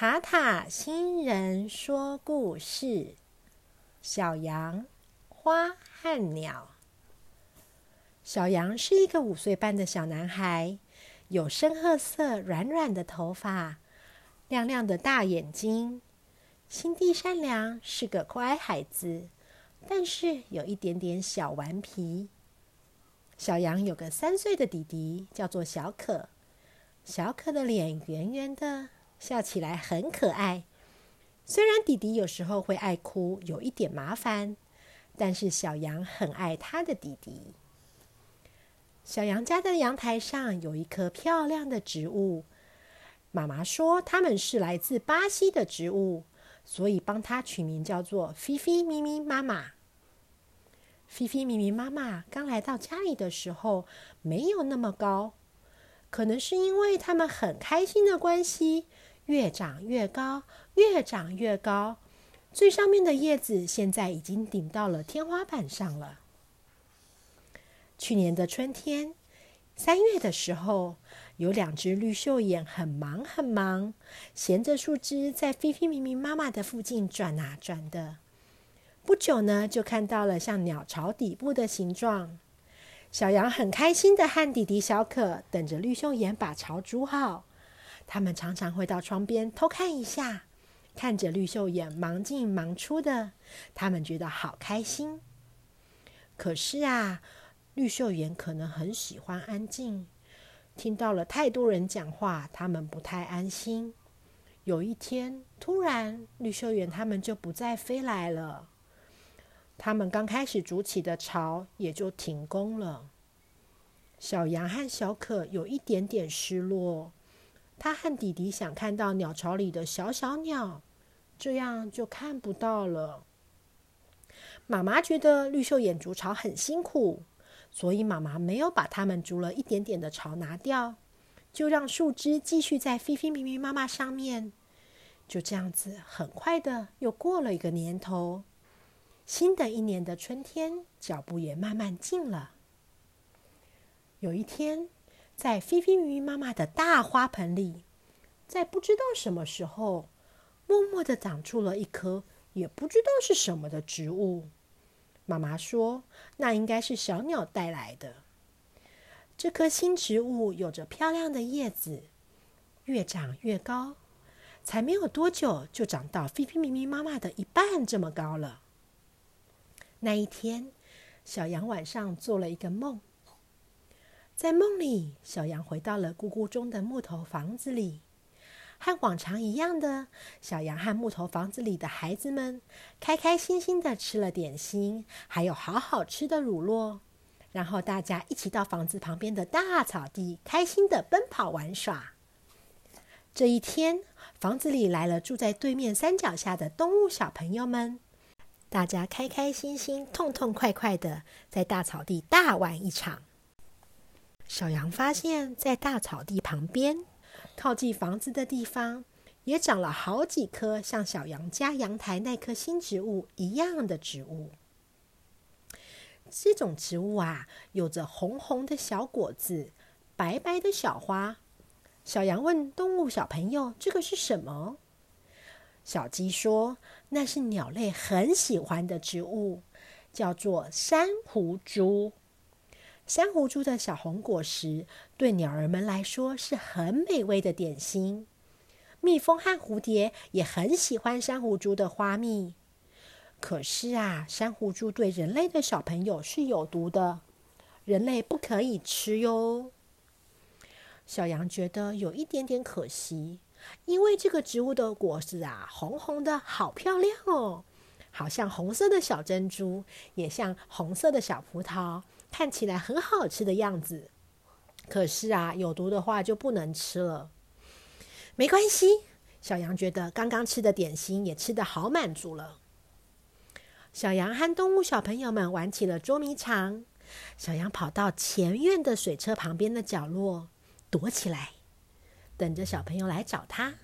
塔塔新人说故事：小羊、花和鸟。小羊是一个五岁半的小男孩，有深褐色、软软的头发，亮亮的大眼睛，心地善良，是个乖孩子，但是有一点点小顽皮。小羊有个三岁的弟弟，叫做小可。小可的脸圆圆的。笑起来很可爱，虽然弟弟有时候会爱哭，有一点麻烦，但是小羊很爱他的弟弟。小羊家的阳台上有一棵漂亮的植物，妈妈说它们是来自巴西的植物，所以帮它取名叫做“菲菲咪咪妈妈”。菲菲咪咪妈妈刚来到家里的时候没有那么高，可能是因为他们很开心的关系。越长越高，越长越高，最上面的叶子现在已经顶到了天花板上了。去年的春天，三月的时候，有两只绿袖眼很忙很忙，衔着树枝在菲菲咪咪妈妈的附近转啊转的。不久呢，就看到了像鸟巢底部的形状。小羊很开心的和弟弟小可等着绿袖眼把巢筑好。他们常常会到窗边偷看一下，看着绿袖眼忙进忙出的，他们觉得好开心。可是啊，绿袖眼可能很喜欢安静，听到了太多人讲话，他们不太安心。有一天，突然绿袖眼他们就不再飞来了，他们刚开始筑起的巢也就停工了。小羊和小可有一点点失落。他和弟弟想看到鸟巢里的小小鸟，这样就看不到了。妈妈觉得绿袖眼筑巢很辛苦，所以妈妈没有把它们筑了一点点的巢拿掉，就让树枝继续在菲菲咪咪妈妈上面。就这样子，很快的又过了一个年头。新的一年的春天，脚步也慢慢近了。有一天。在菲菲咪咪妈妈的大花盆里，在不知道什么时候，默默的长出了一棵也不知道是什么的植物。妈妈说，那应该是小鸟带来的。这棵新植物有着漂亮的叶子，越长越高，才没有多久就长到菲菲咪咪妈妈的一半这么高了。那一天，小羊晚上做了一个梦。在梦里，小羊回到了咕咕中的木头房子里，和往常一样的，小羊和木头房子里的孩子们开开心心的吃了点心，还有好好吃的乳酪，然后大家一起到房子旁边的大草地，开心的奔跑玩耍。这一天，房子里来了住在对面山脚下的动物小朋友们，大家开开心心、痛痛快快的在大草地大玩一场。小羊发现，在大草地旁边，靠近房子的地方，也长了好几棵像小羊家阳台那棵新植物一样的植物。这种植物啊，有着红红的小果子，白白的小花。小羊问动物小朋友：“这个是什么？”小鸡说：“那是鸟类很喜欢的植物，叫做珊瑚珠。”珊瑚珠的小红果实对鸟儿们来说是很美味的点心。蜜蜂和蝴蝶也很喜欢珊瑚珠的花蜜。可是啊，珊瑚珠对人类的小朋友是有毒的，人类不可以吃哟。小羊觉得有一点点可惜，因为这个植物的果实啊，红红的，好漂亮哦，好像红色的小珍珠，也像红色的小葡萄。看起来很好吃的样子，可是啊，有毒的话就不能吃了。没关系，小羊觉得刚刚吃的点心也吃得好满足了。小羊和动物小朋友们玩起了捉迷藏。小羊跑到前院的水车旁边的角落躲起来，等着小朋友来找他。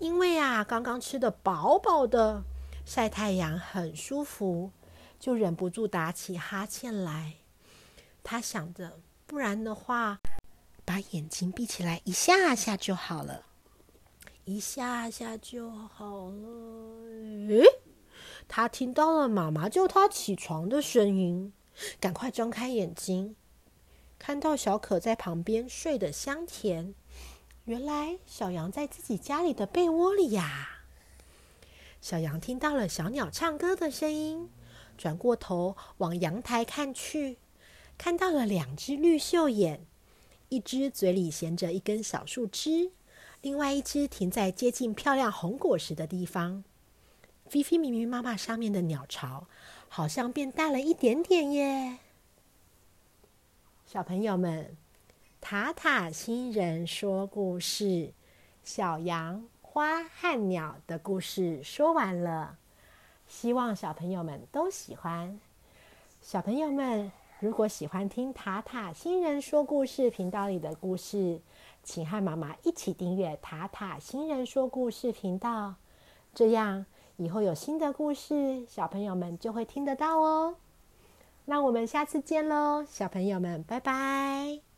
因为啊，刚刚吃的饱饱的，晒太阳很舒服。就忍不住打起哈欠来。他想着，不然的话，把眼睛闭起来一下下就好了。一下下就好了。诶，他听到了妈妈叫他起床的声音，赶快睁开眼睛，看到小可在旁边睡得香甜。原来小羊在自己家里的被窝里呀。小羊听到了小鸟唱歌的声音，转过头往阳台看去，看到了两只绿袖眼，一只嘴里衔着一根小树枝，另外一只停在接近漂亮红果实的地方。菲菲咪咪妈妈上面的鸟巢好像变大了一点点耶。小朋友们，塔塔星人说故事，小羊。花和鸟的故事说完了，希望小朋友们都喜欢。小朋友们，如果喜欢听塔塔新人说故事频道里的故事，请和妈妈一起订阅塔塔新人说故事频道，这样以后有新的故事，小朋友们就会听得到哦。那我们下次见喽，小朋友们，拜拜。